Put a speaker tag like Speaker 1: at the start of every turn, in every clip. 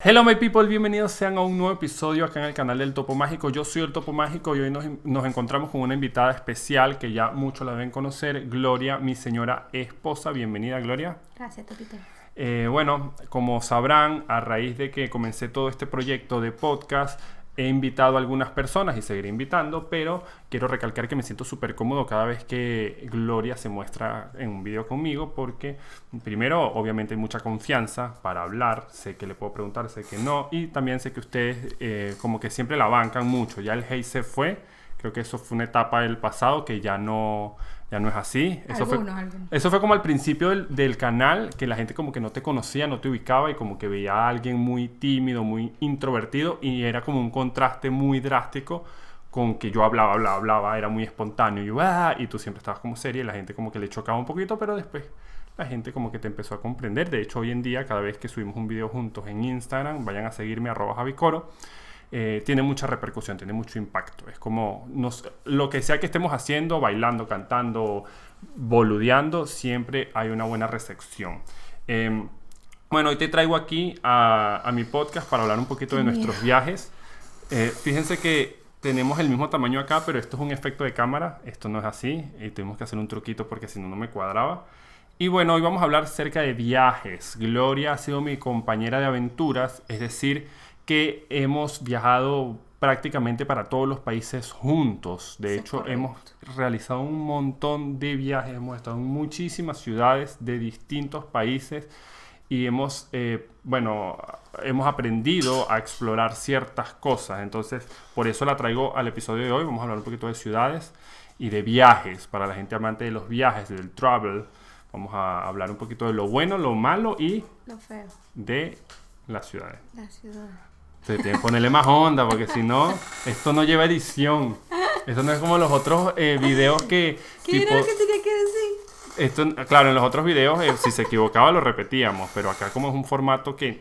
Speaker 1: Hello my people, bienvenidos sean a un nuevo episodio acá en el canal del Topo Mágico. Yo soy el Topo Mágico y hoy nos, nos encontramos con una invitada especial que ya muchos la deben conocer, Gloria, mi señora esposa. Bienvenida Gloria.
Speaker 2: Gracias, Topito.
Speaker 1: Eh, bueno, como sabrán, a raíz de que comencé todo este proyecto de podcast, he invitado a algunas personas y seguiré invitando, pero quiero recalcar que me siento súper cómodo cada vez que Gloria se muestra en un video conmigo, porque primero, obviamente, hay mucha confianza para hablar, sé que le puedo preguntar, sé que no, y también sé que ustedes eh, como que siempre la bancan mucho, ya el hate se fue, creo que eso fue una etapa del pasado que ya no ya no es así. Eso, fue, eso fue como al principio del, del, canal, que la gente como que no te conocía, no te ubicaba y como que veía a alguien muy tímido, muy introvertido y era como un contraste muy drástico con que yo hablaba, hablaba, hablaba, era muy espontáneo y, ah", y tú siempre estabas como seria y la gente como que le chocaba un poquito, pero después la gente como que te empezó a comprender. De hecho, hoy en día, cada vez que subimos un video juntos en Instagram, vayan a seguirme arroba javicoro eh, tiene mucha repercusión, tiene mucho impacto. Es como nos, lo que sea que estemos haciendo, bailando, cantando, boludeando, siempre hay una buena recepción. Em, bueno, hoy te traigo aquí a, a, mi podcast para hablar un poquito de nuestros viajes. Eh, fíjense que tenemos el mismo tamaño acá, pero esto es un efecto de cámara. Esto no es así. Y tuvimos que hacer un truquito porque si no, no me cuadraba. Y bueno, hoy vamos a hablar acerca de viajes. Gloria ha sido mi compañera de aventuras, es decir, que hemos viajado prácticamente para todos los países juntos. De hecho, hemos realizado un montón de viajes, hemos estado en muchísimas ciudades de distintos países y hemos, eh, bueno, hemos aprendido a explorar ciertas cosas. Entonces, por eso la traigo al episodio de hoy. Vamos a hablar un poquito de ciudades y de viajes, para la gente amante de los viajes, del travel. Vamos a hablar un poquito de lo bueno, lo malo y
Speaker 2: lo feo
Speaker 1: de las ciudades.
Speaker 2: Las ciudades.
Speaker 1: Se tiene que ponerle más onda, porque si no, esto no lleva edición. Esto no es como los otros eh, videos que.
Speaker 2: ¿Qué era lo que tenía que decir?
Speaker 1: Esto, claro, en los otros videos, eh, si se equivocaba, lo repetíamos. Pero acá, como es un formato que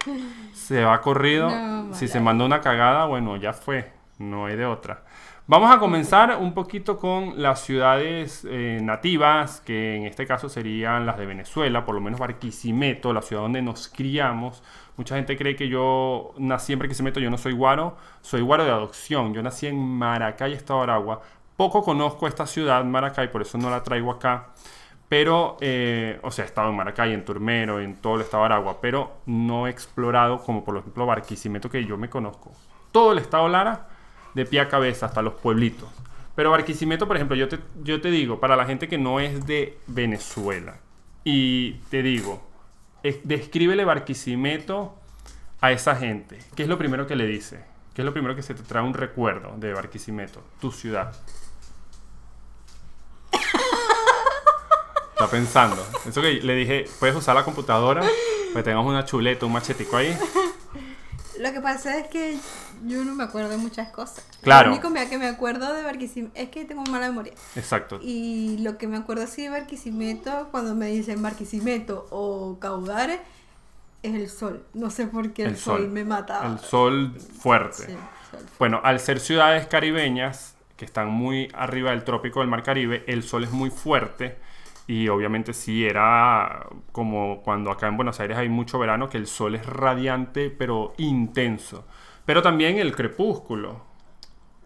Speaker 1: se va corrido, si se manda una cagada, bueno, ya fue. No hay de otra. Vamos a comenzar un poquito con las ciudades eh, nativas, que en este caso serían las de Venezuela, por lo menos Barquisimeto, la ciudad donde nos criamos. Mucha gente cree que yo nací en Barquisimeto, yo no soy guaro, soy guaro de adopción. Yo nací en Maracay, Estado de Aragua. Poco conozco esta ciudad, Maracay, por eso no la traigo acá. Pero, eh, o sea, he estado en Maracay, en Turmero, en todo el estado de Aragua, pero no he explorado como por ejemplo Barquisimeto que yo me conozco. Todo el estado Lara de pie a cabeza hasta los pueblitos. Pero Barquisimeto, por ejemplo, yo te, yo te digo, para la gente que no es de Venezuela, y te digo, descríbele Barquisimeto a esa gente. ¿Qué es lo primero que le dice? ¿Qué es lo primero que se te trae un recuerdo de Barquisimeto, tu ciudad? Está pensando. Eso que le dije, puedes usar la computadora, pues tengamos una chuleta, un machetico ahí.
Speaker 2: Lo que pasa es que yo no me acuerdo de muchas cosas.
Speaker 1: Claro.
Speaker 2: Lo único que me acuerdo de Barquisimeto es que tengo mala memoria.
Speaker 1: Exacto.
Speaker 2: Y lo que me acuerdo así de Barquisimeto, cuando me dicen Barquisimeto o Caudares, es el sol. No sé por qué el, sol, me mata.
Speaker 1: El sol fuerte. Bueno, al ser ciudades caribeñas que están muy arriba del trópico del Mar Caribe, el sol es muy fuerte y obviamente sí era como cuando acá en Buenos Aires hay mucho verano, que el sol es radiante pero intenso. Pero también el crepúsculo.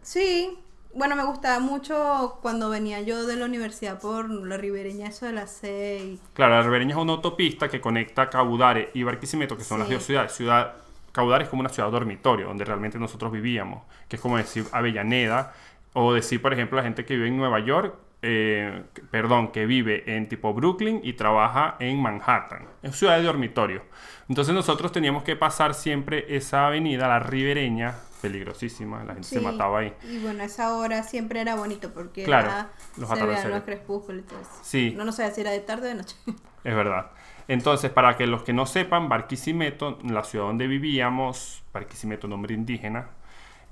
Speaker 2: Sí, bueno, me gustaba mucho cuando venía yo de la universidad por la ribereña, eso de las seis.
Speaker 1: Claro, la ribereña es una autopista que conecta Caudare y Barquisimeto, que son las dos ciudades. Ciudad, Caudare es como una ciudad dormitorio, donde realmente nosotros vivíamos, que es como decir Avellaneda, o decir, por ejemplo, la gente que vive en Nueva York, eh, perdón, que vive en tipo Brooklyn y trabaja en Manhattan. Es ciudad de dormitorio. Entonces nosotros teníamos que pasar siempre esa avenida, la ribereña, peligrosísima, la gente se mataba ahí.
Speaker 2: Y bueno, esa hora siempre era bonito porque
Speaker 1: claro,
Speaker 2: los se veían los crepúsculos.
Speaker 1: Sí.
Speaker 2: No, no sé si era de tarde o de noche.
Speaker 1: Es verdad. Entonces, para que los que no sepan, Barquisimeto, la ciudad donde vivíamos, Barquisimeto, nombre indígena,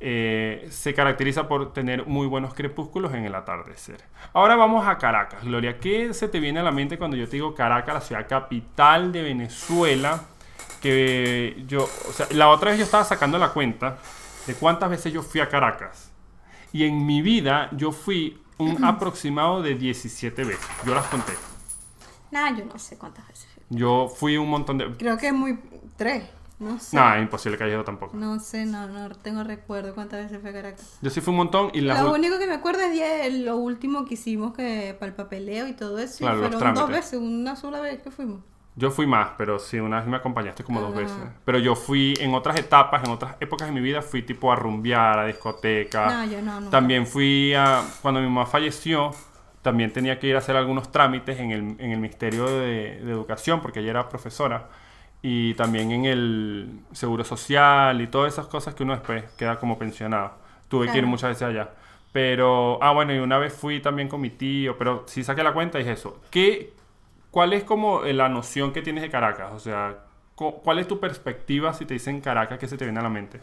Speaker 1: eh, se caracteriza por tener muy buenos crepúsculos en el atardecer. Ahora vamos a Caracas. Gloria, ¿qué se te viene a la mente cuando yo te digo Caracas, la ciudad capital de Venezuela? Que yo, o sea, la otra vez yo estaba sacando la cuenta de cuántas veces yo fui a Caracas. Y en mi vida yo fui un aproximado de 17 veces. Yo las conté.
Speaker 2: Nah, yo no sé cuántas veces
Speaker 1: Yo fui un montón de...
Speaker 2: Creo que muy... Tres. No sé.
Speaker 1: No, es imposible que haya ido tampoco.
Speaker 2: No sé, no, no tengo recuerdo cuántas veces fue a Caracas.
Speaker 1: Yo sí fui un montón y las
Speaker 2: Lo único que me acuerdo es de lo último que hicimos que para el papeleo y todo eso. y
Speaker 1: Claro, los
Speaker 2: fueron dos
Speaker 1: trámites.
Speaker 2: veces, una sola vez que fuimos.
Speaker 1: Yo fui más, pero sí, una vez me acompañaste como dos
Speaker 2: Ajá.
Speaker 1: veces. Pero yo fui en otras etapas, en otras épocas de mi vida, fui tipo a rumbear, a discoteca.
Speaker 2: No, yo no, nunca.
Speaker 1: También fui a. Cuando mi mamá falleció, también tenía que ir a hacer algunos trámites en el, en el Ministerio de, de Educación, porque ella era profesora. Y también en el Seguro Social y todas esas cosas que uno después queda como pensionado. Tuve que ir
Speaker 2: Claro.
Speaker 1: muchas veces allá. Pero, ah, bueno, y una vez fui también con mi tío, pero si saqué la cuenta es eso. ¿Qué, ¿Cuál es como la noción que tienes de Caracas? O sea, cu- ¿cuál es tu perspectiva si te dicen Caracas? ¿Qué se te viene a la mente?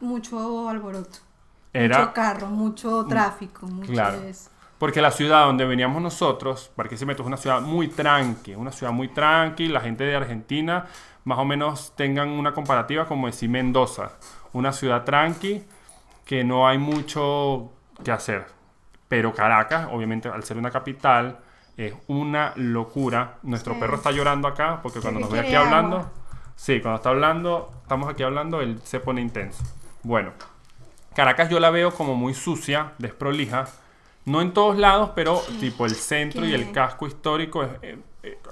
Speaker 2: Mucho alboroto.
Speaker 1: Era,
Speaker 2: Mucho carro, mucho tráfico, mucho
Speaker 1: Claro.
Speaker 2: eso.
Speaker 1: Porque la ciudad donde veníamos nosotros, Barquisimeto, es una ciudad muy tranqui, una ciudad muy tranqui. La gente de Argentina, más o menos, tengan una comparativa como decir Mendoza, una ciudad tranqui que no hay mucho que hacer. Pero Caracas, obviamente, al ser una capital, es una locura. Nuestro
Speaker 2: Sí.
Speaker 1: perro está llorando acá porque cuando nos ve aquí hablando, sí, cuando está hablando, estamos aquí hablando, él se pone intenso. Bueno, Caracas yo la veo como muy sucia, desprolija. No en todos lados, pero tipo el centro y el casco histórico, es- eh,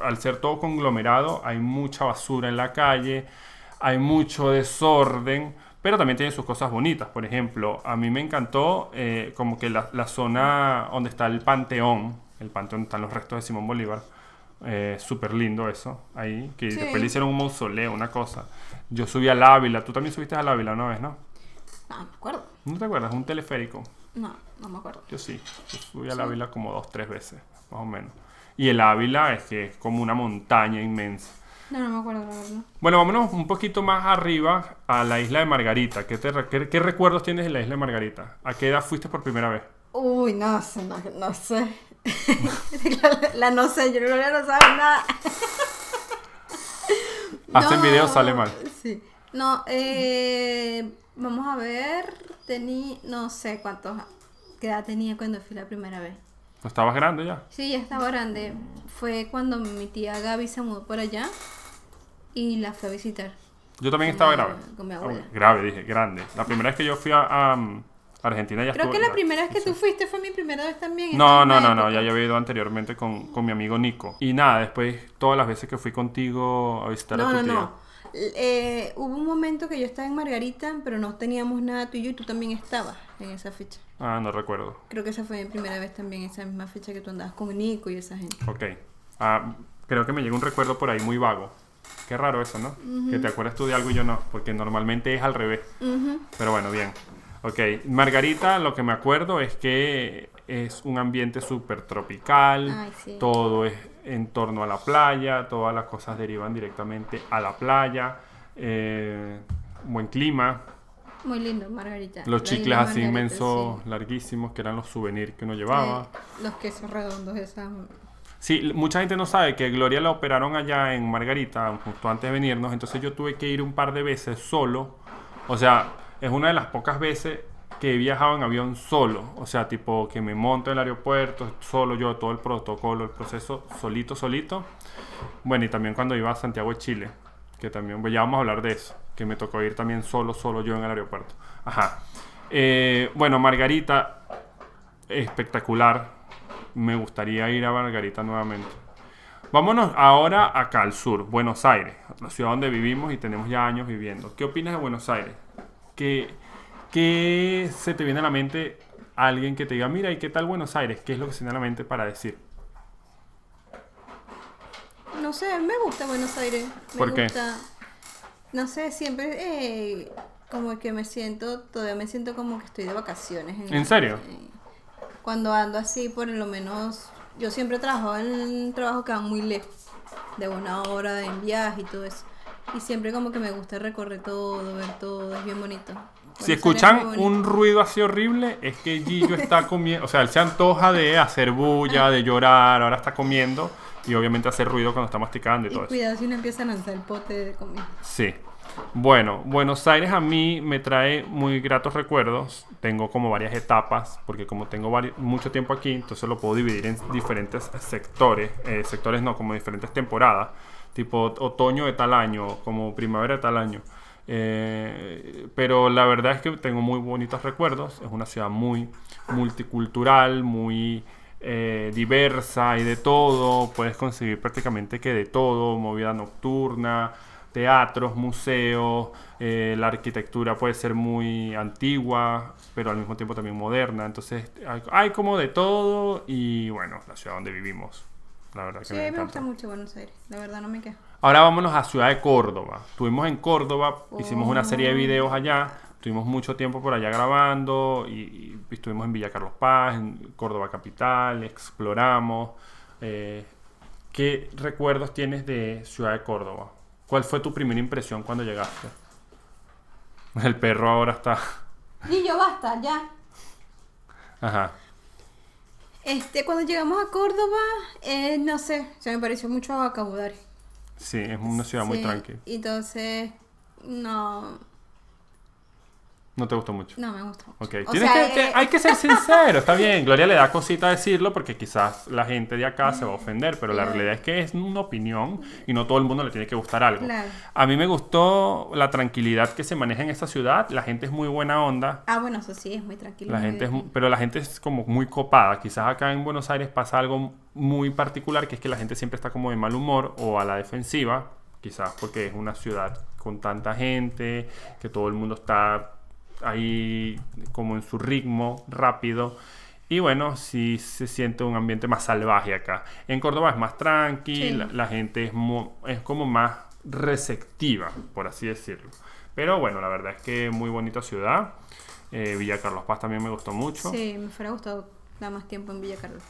Speaker 1: al ser todo conglomerado, hay mucha basura en la calle, hay mucho desorden, pero también tiene sus cosas bonitas. Por ejemplo, a mí me encantó eh, como que la, la zona donde está el Panteón, el Panteón donde están los restos de Simón Bolívar, eh, súper lindo eso, ahí, que
Speaker 2: Sí.
Speaker 1: después le hicieron un mausoleo, una cosa. Yo subí al Ávila, tú también subiste al Ávila una vez, ¿no?
Speaker 2: No, me acuerdo.
Speaker 1: ¿No te acuerdas? Un teleférico.
Speaker 2: No, no me acuerdo.
Speaker 1: Yo sí, yo subí al Ávila como dos, tres veces, más o menos. Y el Ávila es que es como una montaña inmensa.
Speaker 2: No, no me acuerdo, la verdad.
Speaker 1: Bueno, vámonos un poquito más arriba a la isla de Margarita. ¿Qué, te re- qué- qué recuerdos tienes de la isla de Margarita? ¿A qué edad fuiste por primera vez?
Speaker 2: Uy, no sé, no, no sé. la, la no sé, yo no, no sabe nada.
Speaker 1: Hacen
Speaker 2: No,
Speaker 1: videos, sale mal.
Speaker 2: Sí. No, eh, vamos a ver. Tení, no sé cuántos, qué edad tenía cuando fui la primera vez.
Speaker 1: ¿No estabas grande ya?
Speaker 2: Sí, ya estaba grande. Fue cuando mi tía Gaby se mudó por allá y la fui a visitar.
Speaker 1: Yo también estaba
Speaker 2: mi-
Speaker 1: grave.
Speaker 2: con mi
Speaker 1: Ah,
Speaker 2: abuela.
Speaker 1: grave, dije, grande. La primera vez que yo fui a, a, um, Argentina ya
Speaker 2: Creo que la primera vez que
Speaker 1: sí.
Speaker 2: tú fuiste fue mi primera vez también.
Speaker 1: No, no, no, no, ya yo había ido anteriormente con, con mi amigo Nico. Y nada, después todas las veces que fui contigo a visitar a tu
Speaker 2: no,
Speaker 1: tía.
Speaker 2: no. Eh, hubo un momento que yo estaba en Margarita, pero no teníamos nada tú y yo, y tú también estabas en esa fecha.
Speaker 1: Ah, no recuerdo.
Speaker 2: Creo que esa fue mi primera vez también, esa misma fecha que tú andabas con Nico y esa gente.
Speaker 1: Ok. Ah, creo que me llega un recuerdo por ahí muy vago. Qué raro eso, ¿no? Que te acuerdas tú de algo y yo no, porque normalmente es al revés.
Speaker 2: Ujú.
Speaker 1: Pero bueno, bien. Ok, Margarita, lo que me acuerdo es que es un ambiente súper tropical.
Speaker 2: Ay, sí.
Speaker 1: Todo es en torno a la playa, todas las cosas derivan directamente a la playa. eh, buen clima,
Speaker 2: Muy lindo, Margarita.
Speaker 1: los
Speaker 2: La
Speaker 1: chicles así inmensos,
Speaker 2: sí.
Speaker 1: larguísimos, que eran los souvenirs que uno llevaba.
Speaker 2: Eh, los quesos redondos, esas.
Speaker 1: Sí, mucha gente no sabe que Gloria la operaron allá en Margarita, justo antes de venirnos, entonces yo tuve que ir un par de veces solo. O sea, es una de las pocas veces que he viajado en avión solo. O sea, tipo que me monto en el aeropuerto, solo yo, todo el protocolo, el proceso, solito, solito. Bueno, y también cuando iba a Santiago de Chile, que también, pues ya vamos a hablar de eso, que me tocó ir también solo, solo yo en el aeropuerto. Ajá. Eh, bueno, Margarita, espectacular. Me gustaría ir a Margarita nuevamente. Vámonos ahora acá al sur, Buenos Aires, la ciudad donde vivimos y tenemos ya años viviendo. ¿Qué opinas de Buenos Aires? ¿Qué, qué se te viene a la mente alguien que te diga, mira, ¿y qué tal Buenos Aires? ¿Qué es lo que se viene a la mente para decir?
Speaker 2: No sé, me gusta Buenos Aires. Me
Speaker 1: ¿Por qué?
Speaker 2: gusta. No sé, siempre eh, como que me siento, todavía me siento como que estoy de vacaciones.
Speaker 1: ¿En serio?
Speaker 2: eh, cuando ando así, por lo menos, yo siempre trabajo en un trabajo que va muy lejos, de una hora en viaje y todo eso. Y siempre como que me gusta recorrer todo, ver todo, es bien bonito.
Speaker 1: Si escuchan un ruido así horrible, es que Gillo está comiendo, o sea, él se antoja de hacer bulla, de llorar, ahora está comiendo y obviamente hace ruido cuando está masticando y
Speaker 2: Y
Speaker 1: todo eso.
Speaker 2: cuidado si uno empieza a lanzar el pote de comida.
Speaker 1: Sí. Bueno, Buenos Aires a mí me trae muy gratos recuerdos. Tengo como varias etapas, porque como tengo mucho tiempo aquí, entonces lo puedo dividir en diferentes sectores. eh, sectores no, como diferentes temporadas. Tipo otoño de tal año, como primavera de tal año. Eh, pero la verdad es que tengo muy bonitos recuerdos. Es una ciudad muy multicultural, muy eh, diversa y de todo. Puedes conseguir prácticamente que de todo, movida nocturna, teatros, museos. eh, la arquitectura puede ser muy antigua, pero al mismo tiempo también moderna. Entonces hay, hay como de todo y bueno, la ciudad donde vivimos. La verdad que
Speaker 2: Sí,
Speaker 1: me
Speaker 2: gusta mucho Buenos Aires. La verdad no me quejo.
Speaker 1: Ahora vámonos a Ciudad de Córdoba. Estuvimos en Córdoba, hicimos una serie de videos allá, tuvimos mucho tiempo por allá grabando y, y estuvimos en Villa Carlos Paz, en Córdoba Capital, exploramos. Eh, ¿Qué recuerdos tienes de Ciudad de Córdoba? ¿Cuál fue tu primera impresión cuando llegaste? El perro ahora está...
Speaker 2: Y yo basta, ya.
Speaker 1: Ajá.
Speaker 2: Este, cuando llegamos a Córdoba, eh, no sé, se me pareció mucho a Cabudare.
Speaker 1: Sí, es una ciudad muy tranquila.
Speaker 2: Entonces, no,
Speaker 1: No te gustó mucho.
Speaker 2: no me gusta mucho.
Speaker 1: Ok,
Speaker 2: O
Speaker 1: Tienes
Speaker 2: sea,
Speaker 1: que- que-
Speaker 2: eh,
Speaker 1: hay que ser sincero, está bien. Gloria le da cosita decirlo porque quizás la gente de acá se va a ofender, pero la realidad es que es una opinión y no todo el mundo le tiene que gustar algo.
Speaker 2: Claro.
Speaker 1: A mí me gustó la tranquilidad que se maneja en esta ciudad, la gente es muy buena onda.
Speaker 2: Ah, bueno, eso sí, es muy tranquilo.
Speaker 1: La
Speaker 2: muy
Speaker 1: gente es,
Speaker 2: bien.
Speaker 1: pero la gente es como muy copada. Quizás acá en Buenos Aires pasa algo muy particular, que es que la gente siempre está como de mal humor o a la defensiva, quizás porque es una ciudad con tanta gente, que todo el mundo está ahí como en su ritmo rápido. Y bueno, sí se siente un ambiente más salvaje acá. En Córdoba es más tranqui,
Speaker 2: Sí.
Speaker 1: la, la gente es, es como más receptiva, por así decirlo. Pero bueno, la verdad es que muy bonita ciudad. Eh, Villa Carlos Paz también me gustó mucho.
Speaker 2: Sí, me fuera gustado dar más tiempo en Villa Carlos.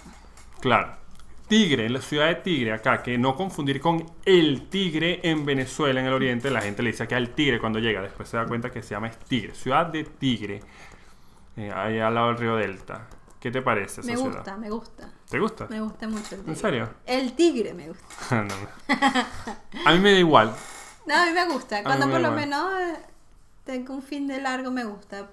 Speaker 1: Claro. Tigre, la ciudad de Tigre acá, que no confundir con el Tigre en Venezuela, en el oriente, la gente le dice que al Tigre cuando llega, después se da cuenta que se llama Tigre, ciudad de Tigre, eh, ahí al lado del río Delta. ¿Qué te parece esa
Speaker 2: Me
Speaker 1: ciudad?
Speaker 2: gusta, me gusta.
Speaker 1: ¿Te gusta?
Speaker 2: Me gusta mucho el tigre.
Speaker 1: ¿En serio?
Speaker 2: El tigre me gusta.
Speaker 1: No. A mí me da igual.
Speaker 2: No, a mí me gusta. Cuando
Speaker 1: me
Speaker 2: por lo
Speaker 1: igual.
Speaker 2: menos eh, tengo un fin de largo, me gusta.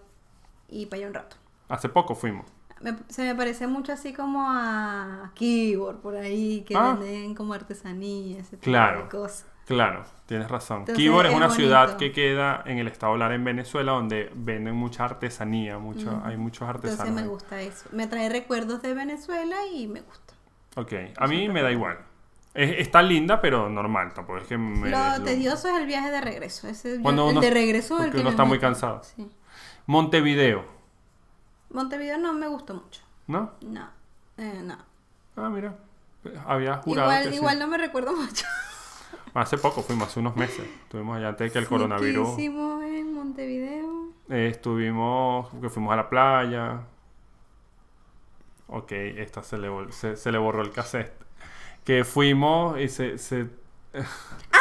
Speaker 2: Y para allá un rato.
Speaker 1: Hace poco fuimos.
Speaker 2: Me- se me parece mucho así como a Keyboard por ahí, que
Speaker 1: Ah.
Speaker 2: venden como artesanía, ese tipo
Speaker 1: Claro.
Speaker 2: de cosas.
Speaker 1: Claro, tienes razón.
Speaker 2: Entonces,
Speaker 1: Quibor es
Speaker 2: es
Speaker 1: una
Speaker 2: bonito.
Speaker 1: ciudad que queda en el estado Lara en Venezuela donde venden mucha artesanía, mucho, hay muchos artesanos.
Speaker 2: Entonces me gusta eso. Me trae recuerdos de Venezuela y me gusta.
Speaker 1: Ok, a mí me da igual. Es- está linda, pero normal, tampoco es que me...
Speaker 2: Lo tedioso es el viaje de regreso. Ese,
Speaker 1: Cuando
Speaker 2: el
Speaker 1: uno-
Speaker 2: de regreso es el que
Speaker 1: uno
Speaker 2: me
Speaker 1: está muy cansado.
Speaker 2: Sí.
Speaker 1: Montevideo,
Speaker 2: Montevideo no me gustó mucho.
Speaker 1: ¿no?
Speaker 2: No, eh, no.
Speaker 1: Ah, mira. Había jurado
Speaker 2: Igual,
Speaker 1: que sí.
Speaker 2: igual no me recuerdo mucho.
Speaker 1: Hace poco fuimos, hace unos meses. Estuvimos allá antes de que el
Speaker 2: Sí,
Speaker 1: coronavirus...
Speaker 2: ¿Qué hicimos en Montevideo?
Speaker 1: Eh, estuvimos, que fuimos a la playa. Ok, esta se le, se le borró el cassette. Que fuimos y se... se
Speaker 2: Ah,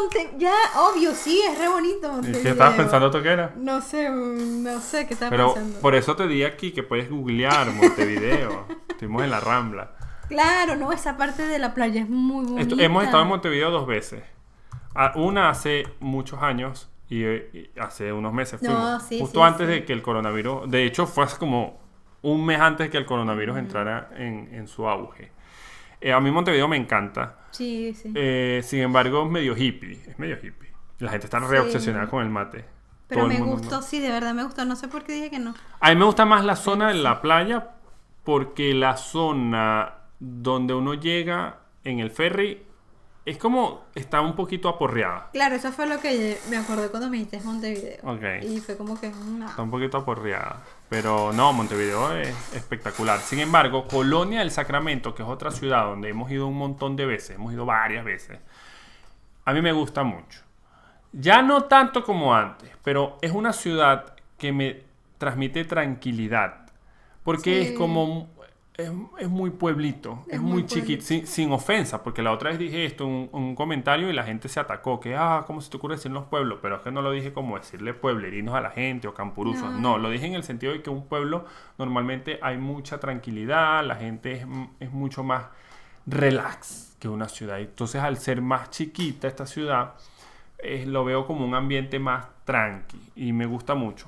Speaker 2: Monte... Ya, obvio, sí, es re bonito Montevideo.
Speaker 1: ¿Qué estabas pensando tú que era?
Speaker 2: No sé, no sé qué estaba
Speaker 1: Pero
Speaker 2: pensando.
Speaker 1: por eso te di aquí que puedes googlear Montevideo. Estuvimos en la Rambla.
Speaker 2: Claro, no, esa parte de la playa es muy bonita.
Speaker 1: Esto- hemos estado en Montevideo dos veces. Una hace muchos años y, y hace unos meses
Speaker 2: No, sí,
Speaker 1: justo
Speaker 2: sí,
Speaker 1: antes
Speaker 2: sí.
Speaker 1: de que el coronavirus... De hecho, fue hace como un mes antes de que el coronavirus entrara en, en su auge. Eh, a mí Montevideo me encanta.
Speaker 2: Sí, sí.
Speaker 1: Eh, sin embargo, es medio hippie. Es medio hippie. La gente está re
Speaker 2: Sí.
Speaker 1: obsesionada con el mate.
Speaker 2: Pero
Speaker 1: Todo
Speaker 2: me gustó, sí, de verdad me gustó. No sé por qué dije que no.
Speaker 1: A mí me gusta más la zona de la playa porque la zona donde uno llega en el ferry es como está un poquito aporreada.
Speaker 2: Claro, eso fue lo que me acordé cuando me dijiste Montevideo.
Speaker 1: Ok.
Speaker 2: Y fue como que, no.
Speaker 1: Está un poquito aporreada. Pero no, Montevideo es espectacular. Sin embargo, Colonia del Sacramento, que es otra ciudad donde hemos ido un montón de veces, hemos ido varias veces, a mí me gusta mucho. Ya no tanto como antes, pero es una ciudad que me transmite tranquilidad. Porque
Speaker 2: Sí.
Speaker 1: es como... Es, es muy pueblito, es,
Speaker 2: Es
Speaker 1: muy
Speaker 2: muy
Speaker 1: chiquito, sin, sin ofensa, porque la otra vez dije esto, un, un comentario y la gente se atacó, que, ah, ¿cómo se te ocurre decir los pueblos? Pero es que no lo dije como decirle pueblerinos a la gente o campuruzos,
Speaker 2: No.
Speaker 1: no, lo dije en el sentido de que un pueblo normalmente hay mucha tranquilidad, la gente es, es mucho más relax que una ciudad. Entonces, al ser más chiquita esta ciudad, eh, lo veo como un ambiente más tranqui y me gusta mucho.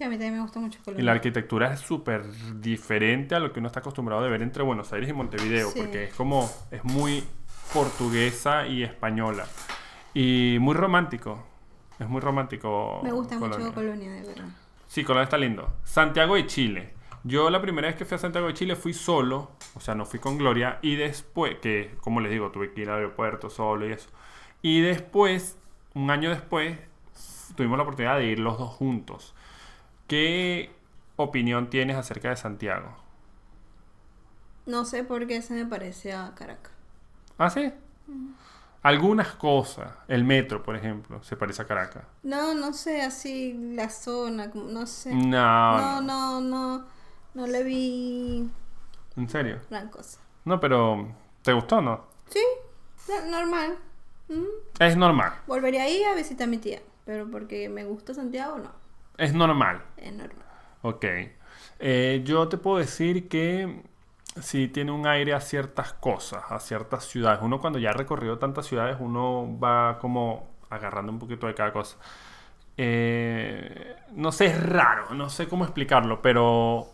Speaker 2: Sí, a mí también me gusta mucho
Speaker 1: Y
Speaker 2: Colombia.
Speaker 1: la arquitectura es súper diferente a lo que uno está acostumbrado de ver entre Buenos Aires y Montevideo,
Speaker 2: Sí.
Speaker 1: porque es como, es muy portuguesa y española. Y muy romántico. Es muy romántico.
Speaker 2: Me gusta
Speaker 1: Colonia.
Speaker 2: mucho Colonia, de verdad.
Speaker 1: Sí, Colonia está lindo. Santiago de Chile. Yo la primera vez que fui a Santiago de Chile fui solo, o sea, no fui con Gloria, y después, que como les digo, tuve que ir al aeropuerto solo y eso. Y después, un año después, tuvimos la oportunidad de ir los dos juntos. ¿Qué opinión tienes acerca de Santiago?
Speaker 2: No sé por qué se me parece a Caracas.
Speaker 1: ¿Ah, sí? Algunas cosas, el metro, por ejemplo, se parece a Caracas.
Speaker 2: No, no sé, así la zona, no sé.
Speaker 1: No,
Speaker 2: No, no, no, no le vi
Speaker 1: ¿En serio?
Speaker 2: gran cosa.
Speaker 1: No, pero ¿te gustó o no?
Speaker 2: Sí, no- normal. Mm.
Speaker 1: Es normal.
Speaker 2: Volvería ahí a visitar a mi tía, pero porque me gusta Santiago, no.
Speaker 1: Es normal.
Speaker 2: Es normal.
Speaker 1: Ok. Eh, yo te puedo decir que sí tiene un aire a ciertas cosas, a ciertas ciudades. Uno cuando ya ha recorrido tantas ciudades, uno va como agarrando un poquito de cada cosa. Eh, no sé, es raro, no sé cómo explicarlo, pero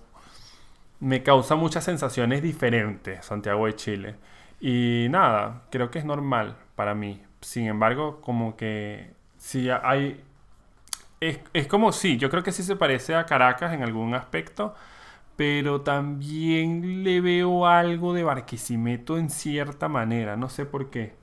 Speaker 1: me causa muchas sensaciones diferentes Santiago de Chile. Y nada, creo que es normal para mí. Sin embargo, como que sí hay... Es, es como sí, yo creo que sí se parece a Caracas en algún aspecto, pero también le veo algo de Barquisimeto en cierta manera, no sé por qué.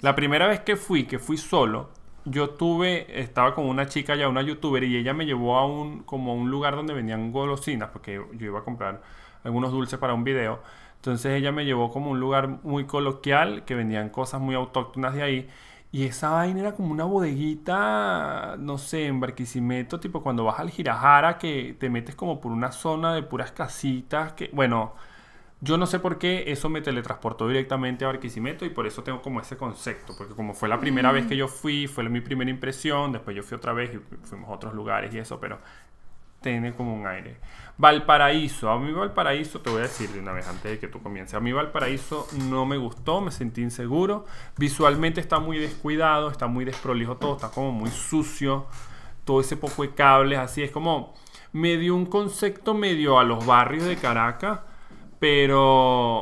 Speaker 1: La primera vez que fui, que fui solo, yo tuve, estaba con una chica ya, una youtuber, y ella me llevó a un, como a un lugar donde vendían golosinas, porque yo iba a comprar algunos dulces para un video. Entonces ella me llevó como a un lugar muy coloquial, que vendían cosas muy autóctonas de ahí. Y esa vaina era como una bodeguita, no sé, en Barquisimeto, tipo cuando vas al Girajara, que te metes como por una zona de puras casitas, que, bueno, yo no sé por qué eso me teletransportó directamente a Barquisimeto y por eso tengo como ese concepto, porque como fue la primera vez que yo fui, fue mi primera impresión, después yo fui otra vez y fuimos a otros lugares y eso, pero tiene como un aire. Valparaíso, a mí Valparaíso, te voy a decir de una vez antes de que tú comiences, a mí Valparaíso no me gustó, me sentí inseguro, visualmente está muy descuidado, está muy desprolijo todo, está como muy sucio, todo ese poco de cables, así es como, me dio un concepto medio a los barrios de Caracas, pero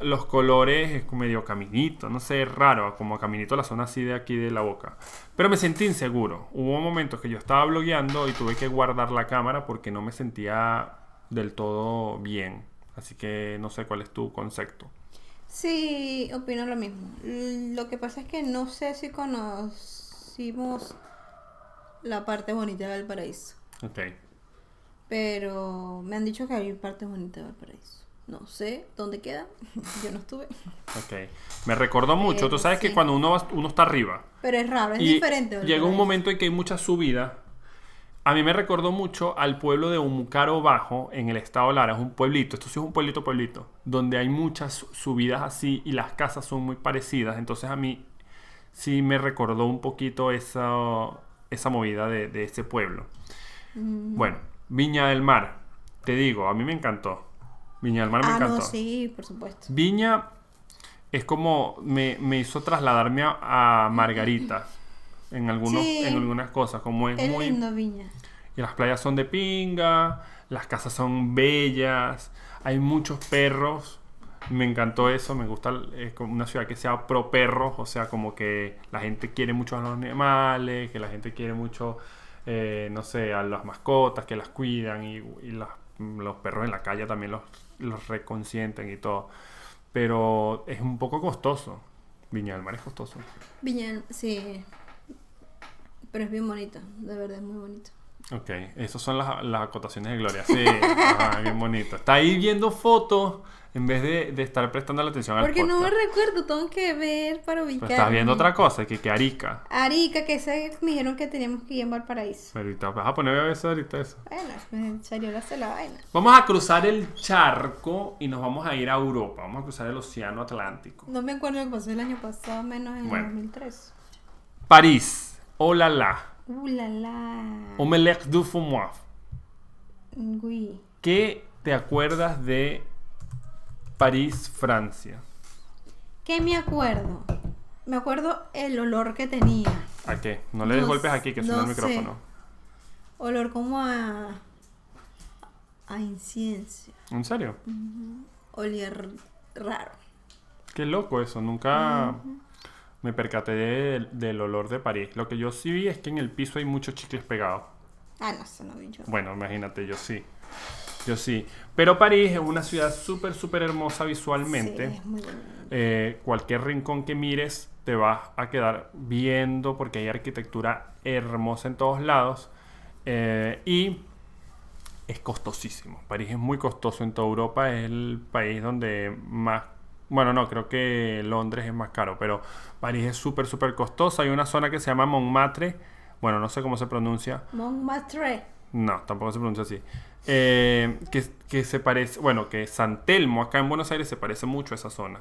Speaker 1: los colores es como medio caminito, no sé, es raro, como caminito la zona así de aquí de la boca. Pero me sentí inseguro. Hubo momentos que yo estaba blogueando y tuve que guardar la cámara porque no me sentía del todo bien. Así que no sé cuál es tu concepto.
Speaker 2: Sí, opino lo mismo. Lo que pasa es que no sé si conocimos la parte bonita de Valparaíso.
Speaker 1: Ok.
Speaker 2: Pero me han dicho que hay partes bonitas de Valparaíso. No sé dónde queda. Yo no estuve.
Speaker 1: Ok. Me recordó mucho. Tú
Speaker 2: Pero
Speaker 1: sabes que cuando uno, va- uno está arriba
Speaker 2: Pero es raro, es
Speaker 1: y
Speaker 2: diferente.
Speaker 1: llega un momento en que hay mucha subida. A mí me recordó mucho al pueblo de Umucaro Bajo en el estado Lara. Es un pueblito, esto sí es un pueblito, pueblito, donde hay muchas su- subidas así y las casas son muy parecidas. Entonces a mí sí me recordó un poquito esa, esa movida de, de ese pueblo.
Speaker 2: Mm.
Speaker 1: Bueno, Viña del Mar, te digo, a mí me encantó. Viña del Mar me
Speaker 2: Ah,
Speaker 1: encantó.
Speaker 2: no, sí, por supuesto.
Speaker 1: Viña es como me, me hizo trasladarme a, a Margarita en algunos
Speaker 2: Sí.
Speaker 1: en algunas cosas como es,
Speaker 2: Es
Speaker 1: muy
Speaker 2: lindo Viña.
Speaker 1: y las playas son de pinga las casas son bellas hay muchos perros me encantó eso me gusta es como una ciudad que sea pro perros o sea como que la gente quiere mucho a los animales que la gente quiere mucho eh, no sé a las mascotas que las cuidan y, y las- los perros en la calle también los, los reconsienten y todo pero es un poco costoso Viña Mar es costoso
Speaker 2: Viña, sí. Pero es bien bonita, de verdad es muy bonito.
Speaker 1: Ok, esas son las, las acotaciones de Gloria. Sí, ajá, bien bonito. Está ahí viendo fotos en vez de, de estar prestando la atención al
Speaker 2: Porque no me
Speaker 1: podcast.
Speaker 2: recuerdo, tengo que ver para ubicar.
Speaker 1: Pero estás viendo otra cosa, que, que Arica.
Speaker 2: Arica, que ese me dijeron que teníamos que ir en Valparaíso.
Speaker 1: Pero ahorita vas a poner a eso ahorita eso.
Speaker 2: Bueno, me salió la la vaina.
Speaker 1: Vamos a cruzar el charco y nos vamos a ir a Europa. Vamos a cruzar el Océano Atlántico.
Speaker 2: No me acuerdo lo que pasó el año pasado, menos en
Speaker 1: Bueno.
Speaker 2: el 2003.
Speaker 1: París. Oh la la.
Speaker 2: Uh, la la.
Speaker 1: Omelette du Foumois.
Speaker 2: Uy.
Speaker 1: ¿Qué te acuerdas de París, Francia?
Speaker 2: ¿Qué me acuerdo? Me acuerdo el olor que tenía.
Speaker 1: ¿A qué? No le des
Speaker 2: No
Speaker 1: golpes aquí que suena
Speaker 2: no
Speaker 1: el
Speaker 2: sé.
Speaker 1: micrófono.
Speaker 2: Olor como a. a incienso.
Speaker 1: ¿En serio?
Speaker 2: Olía r- raro.
Speaker 1: Qué loco eso, nunca... me percaté de- del olor de París. Lo que yo sí vi es que en el piso hay muchos chicles pegados.
Speaker 2: Ah, no, eso no vi yo.
Speaker 1: Bueno, imagínate, yo sí. Yo sí. Pero París es una ciudad súper, súper hermosa visualmente.
Speaker 2: Sí, es muy.
Speaker 1: Eh, cualquier rincón que mires te vas a quedar viendo porque hay arquitectura hermosa en todos lados. Eh, y es costosísimo. París es muy costoso en toda Europa. Es el país donde más... Bueno, no, creo que Londres es más caro, pero París es súper, súper costoso. Hay una zona que se llama Montmartre. Bueno, no sé cómo se pronuncia.
Speaker 2: Montmartre.
Speaker 1: No, tampoco se pronuncia así. Eh, que, que se parece, bueno, que San Telmo acá en Buenos Aires se parece mucho a esa zona.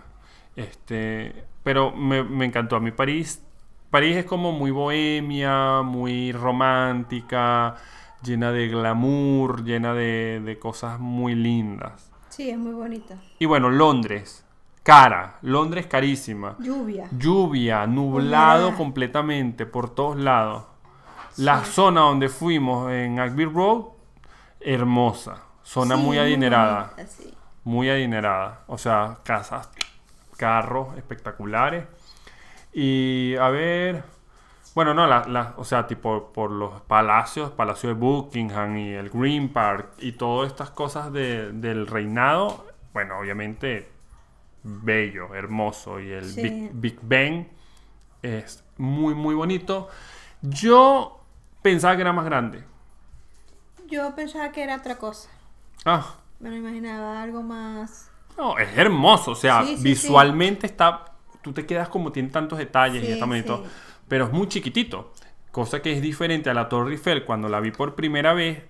Speaker 1: Este, pero me, me encantó. A mí París, París es como muy bohemia, muy romántica, llena de glamour, llena de, de cosas muy lindas.
Speaker 2: Sí, es muy bonita.
Speaker 1: Y bueno, Londres, cara, Londres carísima.
Speaker 2: Lluvia.
Speaker 1: Lluvia, nublado
Speaker 2: Humedad.
Speaker 1: completamente por todos lados. La zona donde fuimos en Abbey Road, hermosa. Zona
Speaker 2: Sí,
Speaker 1: muy adinerada.
Speaker 2: sí.
Speaker 1: Muy adinerada. O sea, casas, carros espectaculares. Y a ver. Bueno, no, la, la- o sea, tipo por los palacios, Palacio de Buckingham y el Green Park y todas estas cosas de- del reinado. Bueno, obviamente bello, hermoso. Y el
Speaker 2: Sí.
Speaker 1: Big, Big Ben es muy, muy bonito. Yo pensaba que era más grande.
Speaker 2: Yo pensaba que era otra cosa.
Speaker 1: Ah,
Speaker 2: Me lo imaginaba algo más.
Speaker 1: No, es hermoso, o sea,
Speaker 2: Sí, sí,
Speaker 1: visualmente está, tú te quedas como tiene tantos detalles y está bonito, pero es muy chiquitito, cosa que es diferente a la Torre Eiffel. Cuando la vi por primera vez,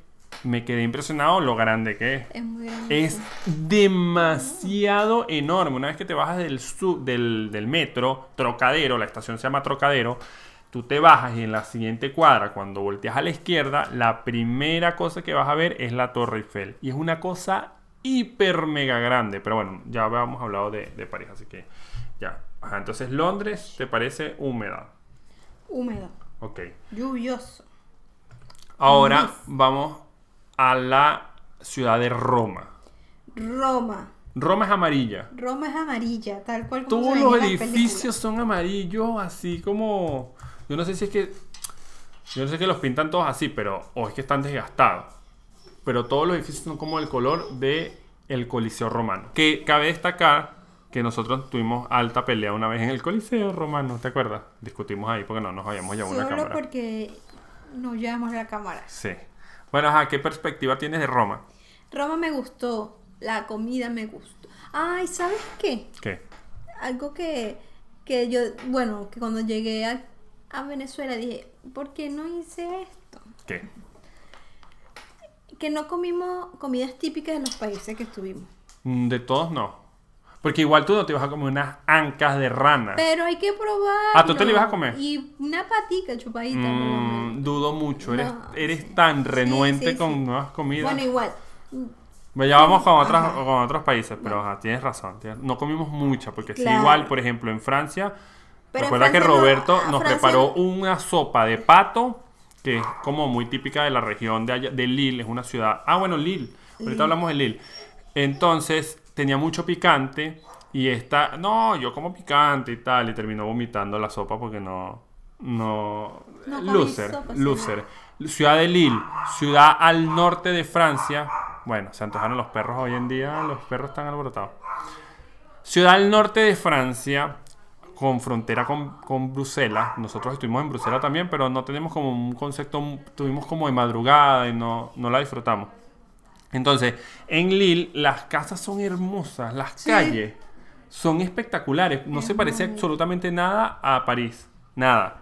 Speaker 1: me quedé impresionado lo grande que es.
Speaker 2: Es muy grande.
Speaker 1: Es demasiado enorme. Una vez que te bajas del, su- del, del metro, Trocadero, la estación se llama Trocadero, tú te bajas y en la siguiente cuadra, cuando volteas a la izquierda, la primera cosa que vas a ver es la Torre Eiffel. Y es una cosa hiper mega grande. Pero bueno, ya habíamos hablado de, de París, así que ya. Ajá, entonces Londres te parece húmeda.
Speaker 2: Húmedo.
Speaker 1: Ok.
Speaker 2: Lluvioso.
Speaker 1: Ahora vamos a la ciudad de Roma.
Speaker 2: Roma.
Speaker 1: Roma es amarilla.
Speaker 2: Roma es amarilla, tal cual como
Speaker 1: Todos los edificios son amarillos, así como. Yo no sé si es que. Yo no sé que los pintan todos así, pero. O es que están desgastados. Pero todos los edificios son como el color de el Coliseo Romano. Que cabe destacar que nosotros tuvimos alta pelea una vez en el Coliseo Romano, ¿te acuerdas? Discutimos ahí porque no nos habíamos llevado una
Speaker 2: películas.
Speaker 1: cámara.
Speaker 2: Solo porque nos llevamos la cámara.
Speaker 1: Sí. Bueno, ajá, ¿qué perspectiva tienes de Roma?
Speaker 2: Roma me gustó. La comida me gustó. Ay, ¿sabes qué?
Speaker 1: ¿Qué?
Speaker 2: Algo que, que yo, bueno, que cuando llegué a, a Venezuela dije, ¿por qué no hice esto?
Speaker 1: ¿Qué?
Speaker 2: Que no comimos comidas típicas de los países que estuvimos.
Speaker 1: Mm, De todos no. Porque igual tú no te vas a comer unas ancas de rana.
Speaker 2: Pero hay que probar.
Speaker 1: Ah, ¿tú te lo ibas a comer?
Speaker 2: Y una patica chupadita.
Speaker 1: Mm, dudo mucho. Eres,
Speaker 2: No,
Speaker 1: eres
Speaker 2: sí.
Speaker 1: tan renuente
Speaker 2: sí,
Speaker 1: con nuevas comidas.
Speaker 2: Bueno, igual.
Speaker 1: Bueno, ya vamos con, otras,
Speaker 2: Ajá.
Speaker 1: con otros países, pero ajá, tienes razón. tienes- no comimos mucha, porque sí,
Speaker 2: Claro.
Speaker 1: igual, por ejemplo, en Francia,
Speaker 2: Pero
Speaker 1: recuerda que
Speaker 2: Francia
Speaker 1: Roberto
Speaker 2: a
Speaker 1: nos
Speaker 2: Francia
Speaker 1: preparó una sopa de pato, que es como muy típica de la región de, allá- de Lille, es una ciudad. Ah, bueno, Lille. Ahorita
Speaker 2: Lille.
Speaker 1: hablamos de Lille. Entonces, tenía mucho picante y esta, no, yo como picante y tal, y terminó vomitando la sopa porque no, no, loser,
Speaker 2: sopa,
Speaker 1: loser. Ciudad de Lille, ciudad al norte de Francia. Bueno, se antojaron los perros hoy en día, los perros están alborotados. Ciudad al norte de Francia, con frontera con, con Bruselas. Nosotros estuvimos en Bruselas también, pero no tenemos como un concepto, tuvimos como de madrugada y no, no la disfrutamos. Entonces, en Lille las casas son hermosas, las
Speaker 2: Sí.
Speaker 1: calles son espectaculares. No
Speaker 2: Es
Speaker 1: se parece
Speaker 2: muy-
Speaker 1: absolutamente nada a París. Nada.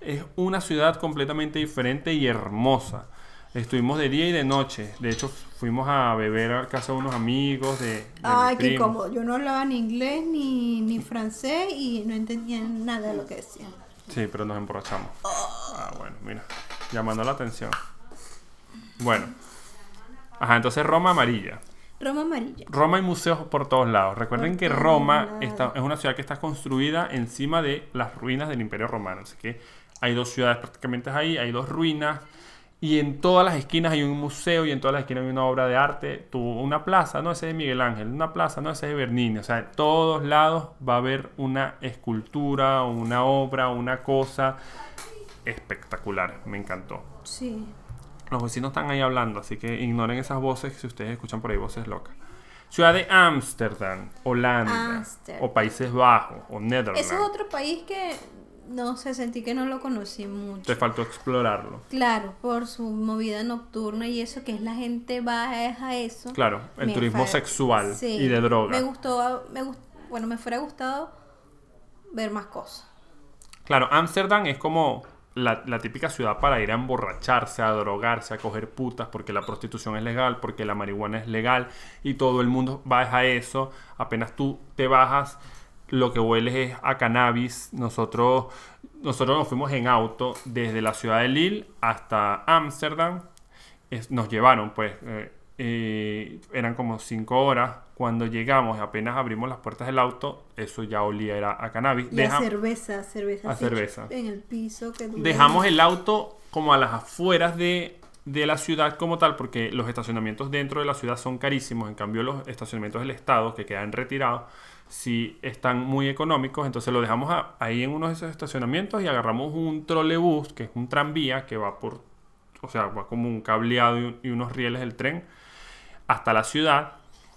Speaker 1: Es una ciudad completamente diferente y hermosa. Estuvimos de día y de noche. De hecho, fuimos a beber a casa de unos amigos de... de
Speaker 2: Ay, qué
Speaker 1: primo.
Speaker 2: cómodo. Yo no hablaba ni inglés ni, ni francés y no entendía nada de lo que decían.
Speaker 1: Sí, pero nos emborrachamos. Ah, bueno, mira. Llamando la atención. Bueno. Ajá, entonces Roma amarilla.
Speaker 2: Roma amarilla.
Speaker 1: Roma hay museos por todos lados. Recuerden
Speaker 2: Por
Speaker 1: que Roma está, es una ciudad que está construida encima de las ruinas del Imperio Romano. Así que hay dos ciudades prácticamente ahí, hay dos ruinas. Y en todas las esquinas hay un museo y en todas las esquinas hay una obra de arte. Tú, una plaza, no, ese es de Miguel Ángel. Una plaza, no, ese es de Bernini. O sea, en todos lados va a haber una escultura, una obra, una cosa espectacular. Me encantó.
Speaker 2: Sí.
Speaker 1: Los vecinos están ahí hablando, así que ignoren esas voces si ustedes escuchan por ahí voces locas. Ciudad de Ámsterdam, Holanda,
Speaker 2: Ámsterdam.
Speaker 1: o Países Bajos, o Netherlands.
Speaker 2: Ese es otro país que no sé, sentí que no lo conocí mucho.
Speaker 1: Te faltó explorarlo.
Speaker 2: Claro, por su movida nocturna y eso, que es la gente va a eso.
Speaker 1: Claro, el
Speaker 2: Me
Speaker 1: turismo sexual
Speaker 2: Sí,
Speaker 1: y de droga.
Speaker 2: Me gustó, me gust- bueno, me fuera gustado ver más cosas.
Speaker 1: Claro, Ámsterdam es como la, típica ciudad para ir a emborracharse, a drogarse, a coger putas, porque la prostitución es legal, porque la marihuana es legal y todo el mundo va a eso. Apenas tú te bajas, lo que hueles es a cannabis. Nosotros, nosotros nos fuimos en auto desde la ciudad de Lille hasta Ámsterdam. Nos llevaron, pues, eh, eh, eran como cinco horas. Cuando llegamos, apenas abrimos las puertas del auto, eso ya olía era a cannabis.
Speaker 2: Y
Speaker 1: Deja-
Speaker 2: a cerveza, cerveza.
Speaker 1: A cerveza.
Speaker 2: En el piso. Que
Speaker 1: dejamos el auto como a las afueras de, de la ciudad como tal, porque los estacionamientos dentro de la ciudad son carísimos. En cambio, los estacionamientos del Estado, que quedan retirados, sí están muy económicos. Entonces lo dejamos a- ahí en uno de esos estacionamientos y agarramos un trolebús, que es un tranvía que va por, o sea, va como un cableado y, un- y unos rieles del tren hasta la ciudad.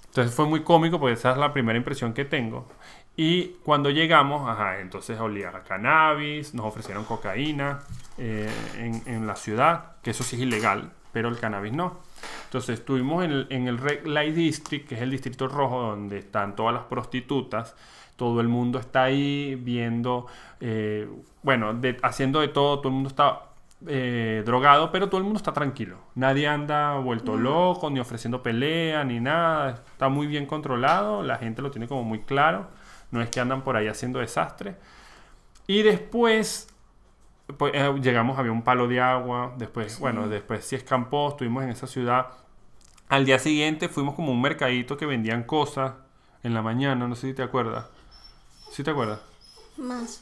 Speaker 1: Entonces fue muy cómico porque esa es la primera impresión que tengo. Y cuando llegamos, ajá, entonces olía a cannabis, nos ofrecieron cocaína eh, en, en la ciudad, que eso sí es ilegal, pero el cannabis no. Entonces estuvimos en el, en el Red Light District, que es el distrito rojo donde están todas las prostitutas. Todo el mundo está ahí viendo, eh, bueno, de- haciendo de todo, todo el mundo está eh, drogado, pero todo el mundo está tranquilo. Nadie anda vuelto loco, ni ofreciendo pelea, ni nada. Está muy bien controlado, la gente lo tiene como muy claro. No es que andan por ahí haciendo desastre. Y después pues, eh, llegamos, había un palo de agua. Después, bueno, después sí escampó, estuvimos en esa ciudad. Al día siguiente fuimos como un mercadito que vendían cosas en la mañana, no sé si te acuerdas. ¿Sí te acuerdas?
Speaker 2: Más.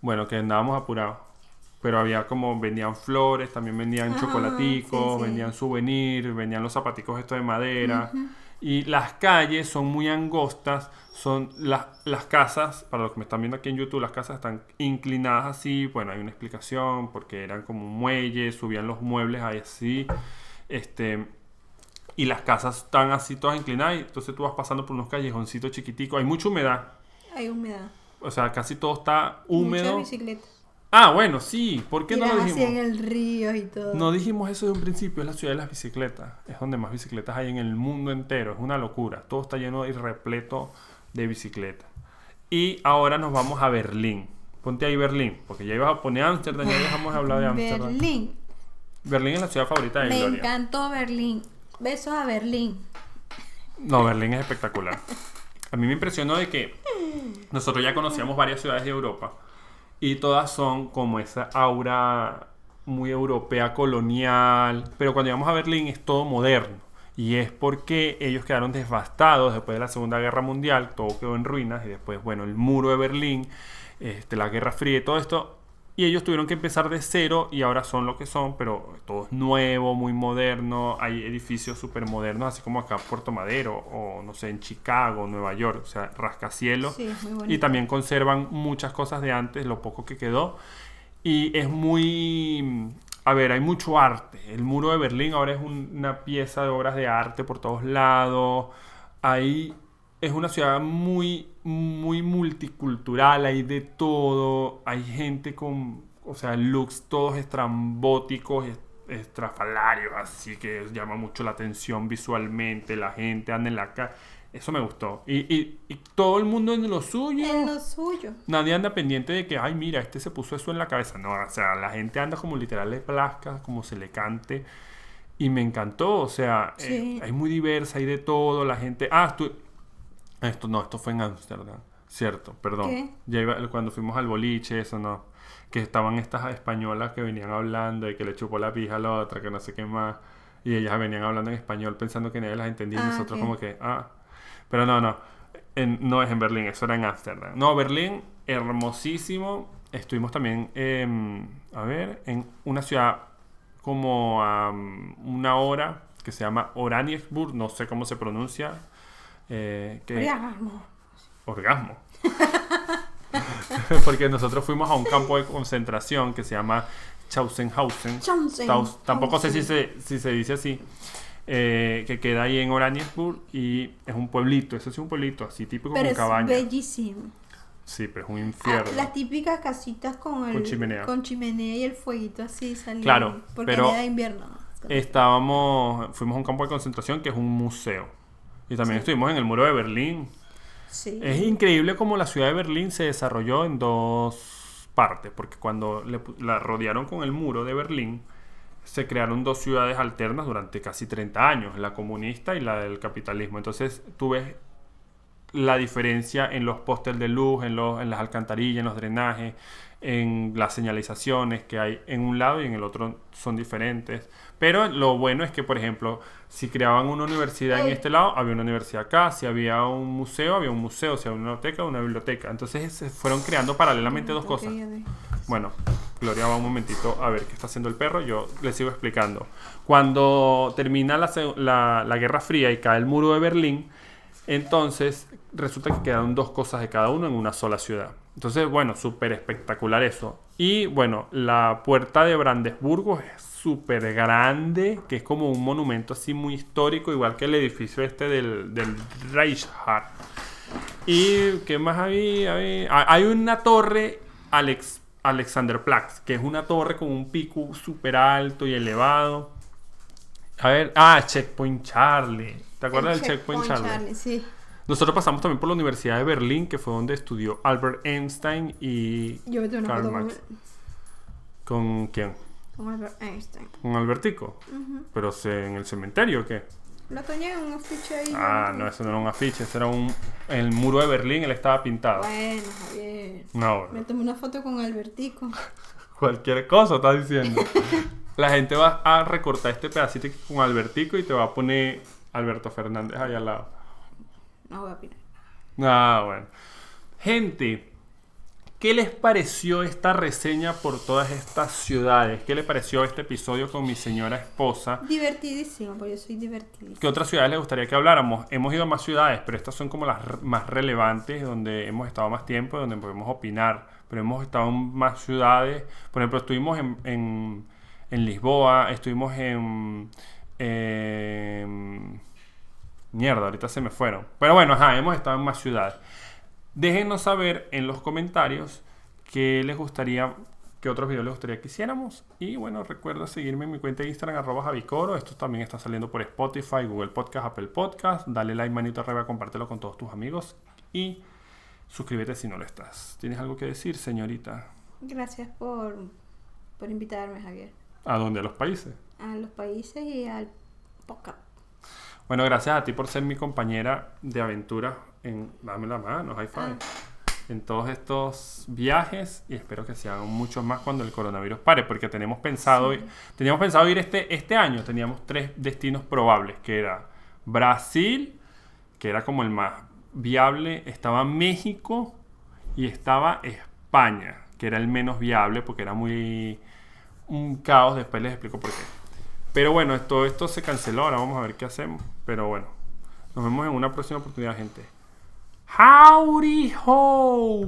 Speaker 1: Bueno, que andábamos apurados. Pero había como, vendían flores, también vendían chocolaticos,
Speaker 2: sí, sí.
Speaker 1: vendían souvenirs, vendían los zapaticos estos de madera. Y las calles son muy angostas, son las, las casas, para los que me están viendo aquí en YouTube, las casas están inclinadas así, bueno, hay una explicación, porque eran como un muelle, subían los muebles ahí así, este, y las casas están así todas inclinadas, y entonces tú vas pasando por unos callejoncitos chiquiticos, hay mucha humedad,
Speaker 2: Hay humedad.
Speaker 1: o sea, casi todo está húmedo.
Speaker 2: Mucha bicicleta.
Speaker 1: Ah, bueno, sí. ¿Por qué no lo
Speaker 2: así en
Speaker 1: dijimos?
Speaker 2: el río y todo.
Speaker 1: No dijimos eso de un principio. Es la ciudad de las bicicletas. Es donde más bicicletas hay en el mundo entero. Es una locura. Todo está lleno y repleto de bicicletas. Y ahora nos vamos a Berlín. Ponte ahí Berlín. Porque ya ibas a poner Ámsterdam. Ya dejamos de hablar de Ámsterdam. Berlín.
Speaker 2: Berlín.
Speaker 1: es la ciudad favorita de
Speaker 2: Me
Speaker 1: Gloria.
Speaker 2: encantó Berlín. Besos a Berlín.
Speaker 1: No, Berlín es espectacular. A mí me impresionó de que nosotros ya conocíamos varias ciudades de Europa y todas son como esa aura muy europea colonial, pero cuando llegamos a Berlín es todo moderno. Y es porque ellos quedaron devastados después de la Segunda Guerra Mundial, todo quedó en ruinas y después, bueno, el muro de Berlín, este, la Guerra Fría y todo esto y ellos tuvieron que empezar de cero y ahora son lo que son, pero todo es nuevo, muy moderno. Hay edificios súper modernos, así como acá en Puerto Madero o no sé, en Chicago, Nueva York, o sea, rascacielos.
Speaker 2: Sí, es muy bonito.
Speaker 1: y también conservan muchas cosas de antes, lo poco que quedó. Y es muy... A ver, hay mucho arte. El muro de Berlín ahora es un- una pieza de obras de arte por todos lados. Ahí es una ciudad muy, muy multicultural, hay de todo, hay gente con, o sea, looks todos estrambóticos, est- estrafalarios, así que llama mucho la atención visualmente, la gente anda en la calle, eso me gustó. Y, y- y todo el mundo en lo suyo.
Speaker 2: En lo suyo.
Speaker 1: Nadie anda pendiente de que, ay, mira, este se puso eso en la cabeza. No, o sea, la gente anda como literal le plazca, como se le cante. Y me encantó, o sea, eh,
Speaker 2: Sí.
Speaker 1: hay muy diversa, hay de todo, la gente... Ah, tú... Esto no, esto fue en Ámsterdam, cierto, perdón.
Speaker 2: ¿Qué?
Speaker 1: Ya iba- cuando fuimos al boliche, eso no. Que estaban estas españolas que venían hablando y que le chupó la pija a la otra, que no sé qué más. Y ellas venían hablando en español pensando que nadie las entendía y
Speaker 2: Ah,
Speaker 1: nosotros como que, ah. Pero no, no. En- no es en Berlín, eso era en Ámsterdam. No, Berlín, hermosísimo. Estuvimos también, em, a ver, en una ciudad como a um, una hora que se llama Oranienburg, no sé cómo se pronuncia. Eh, que,
Speaker 2: Orgasmo.
Speaker 1: orgasmo. Porque nosotros fuimos a un campo de concentración que se llama Chausenhausen. Taus- tampoco sé si se, si se dice así. eh, que queda ahí en Oranienburg y es un pueblito, eso sí, un pueblito así típico
Speaker 2: Pero
Speaker 1: con
Speaker 2: es
Speaker 1: cabaña.
Speaker 2: bellísimo.
Speaker 1: Sí, pero es un
Speaker 2: Ah,
Speaker 1: infierno.
Speaker 2: las típicas casitas con el
Speaker 1: Con chimenea.
Speaker 2: con chimenea y el fueguito así saliendo.
Speaker 1: Claro,
Speaker 2: porque
Speaker 1: pero-
Speaker 2: era de invierno.
Speaker 1: Estábamos, fuimos a un campo de concentración que es un museo. Y también
Speaker 2: Sí.
Speaker 1: estuvimos en el muro de Berlín.
Speaker 2: Sí.
Speaker 1: Es increíble cómo la ciudad de Berlín se desarrolló en dos partes, porque cuando le la rodearon con el muro de Berlín, se crearon dos ciudades alternas durante casi 30 años, la comunista y la del capitalismo. Entonces tú ves la diferencia en los postes de luz, en, los, en las alcantarillas, en los drenajes, en las señalizaciones que hay en un lado y en el otro son diferentes. Pero lo bueno es que, por ejemplo, si creaban una universidad en este lado, había una universidad acá. Si había un museo, había un museo. Si había una biblioteca, una biblioteca. Entonces se fueron creando paralelamente dos cosas. Bueno, Gloria va un momentito a ver qué está haciendo el perro. Yo le sigo explicando. Cuando termina la- la Guerra Fría y cae el muro de Berlín, entonces resulta que quedaron dos cosas de cada uno en una sola ciudad. Entonces, bueno, súper espectacular eso. Y bueno, la puerta de Brandesburgo es súper grande, que es como un monumento así muy histórico, igual que el edificio este del, del. ¿Y qué más había? Había- ah, Hay una torre Alex, Alexanderplatz, que es una torre con un pico súper alto y elevado. A ver, ah, Checkpoint Charlie. ¿Te acuerdas
Speaker 2: El
Speaker 1: del Checkpoint, Charlie?
Speaker 2: Sí.
Speaker 1: Nosotros pasamos también por la Universidad de Berlín, que fue donde estudió Albert Einstein y
Speaker 2: Yo me tengo una
Speaker 1: Karl
Speaker 2: foto con,
Speaker 1: Marx. ¿Con quién?
Speaker 2: con Albert Einstein.
Speaker 1: ¿Con Albertico? ¿Pero se- en el cementerio o qué?
Speaker 2: Lo tenía en un afiche ahí.
Speaker 1: Ah, no, eso no era un afiche, eso era un... En el muro de Berlín él estaba pintado.
Speaker 2: Bueno, Javier.
Speaker 1: No,
Speaker 2: Me tomé una foto con Albertico.
Speaker 1: Cualquier cosa estás diciendo. La gente va a recortar este pedacito con Albertico y te va a poner Alberto Fernández ahí al lado.
Speaker 2: No voy a opinar.
Speaker 1: Ah, bueno. Gente, ¿qué les pareció esta reseña por todas estas ciudades? ¿Qué les pareció este episodio con mi señora esposa?
Speaker 2: Divertidísimo, porque yo soy divertidísima.
Speaker 1: ¿Qué otras ciudades les gustaría que habláramos? Hemos ido a más ciudades, pero estas son como las más relevantes, donde hemos estado más tiempo, donde podemos opinar. Pero hemos estado en más ciudades. Por ejemplo, estuvimos en, en, en Lisboa, estuvimos en, en- Mierda, ahorita se me fueron. Pero bueno, ajá, hemos estado en más ciudades. Déjenos saber en los comentarios qué les gustaría, qué otros videos les gustaría que hiciéramos. Y bueno, recuerda seguirme en mi cuenta de Instagram, arroba Javicoro. Esto también está saliendo por Spotify, Google Podcast, Apple Podcast. Dale like, manito arriba, compártelo con todos tus amigos. Y suscríbete si no lo estás. ¿Tienes algo que decir, señorita?
Speaker 2: Gracias por, por invitarme, Javier.
Speaker 1: ¿A dónde? ¿A los países?
Speaker 2: A los países y al podcast.
Speaker 1: Bueno, gracias a ti por ser mi compañera de aventura en Dame la mano, high five. En todos estos viajes y espero que se hagan muchos más cuando el coronavirus pare, porque tenemos pensado,
Speaker 2: Sí.
Speaker 1: teníamos pensado ir este, este año, teníamos tres destinos probables, que era Brasil, que era como el más viable, estaba México y estaba España, que era el menos viable porque era muy un caos, después les explico por qué. Pero bueno, todo esto se canceló, ahora vamos a ver qué hacemos. Pero bueno, nos vemos en una próxima oportunidad, gente. Howdy ho!